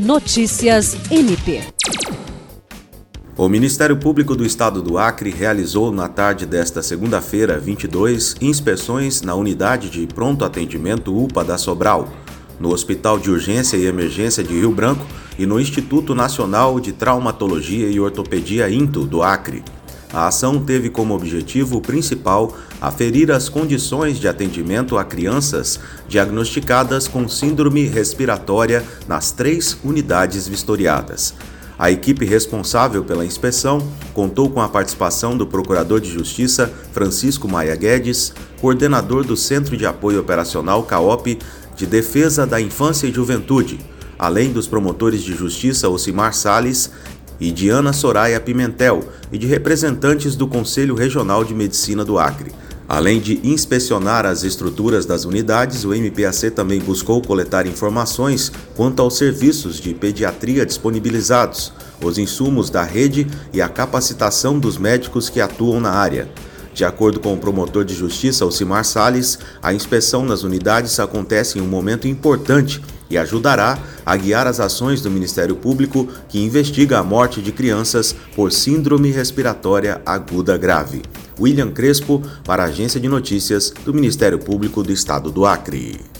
Notícias MP. O Ministério Público do Estado do Acre realizou na tarde desta segunda-feira, 22, inspeções na unidade de pronto atendimento UPA da Sobral, no Hospital de Urgência e Emergência de Rio Branco e no Instituto Nacional de Traumatologia e Ortopedia INTO do Acre. A ação teve como objetivo principal aferir as condições de atendimento a crianças diagnosticadas com síndrome respiratória nas três unidades vistoriadas. A equipe responsável pela inspeção contou com a participação do Procurador de Justiça Francisco Maia Guedes, coordenador do Centro de Apoio Operacional CAOP de Defesa da Infância e Juventude, além dos promotores de justiça Ocimar Sales e Diana Soraya Pimentel e de representantes do Conselho Regional de Medicina do Acre. Além de inspecionar as estruturas das unidades, o MPAC também buscou coletar informações quanto aos serviços de pediatria disponibilizados, os insumos da rede e a capacitação dos médicos que atuam na área. De acordo com o promotor de justiça, Alcimar Sales, a inspeção nas unidades acontece em um momento importante e ajudará a guiar as ações do Ministério Público que investiga a morte de crianças por síndrome respiratória aguda grave. William Crespo, para a Agência de Notícias do Ministério Público do Estado do Acre.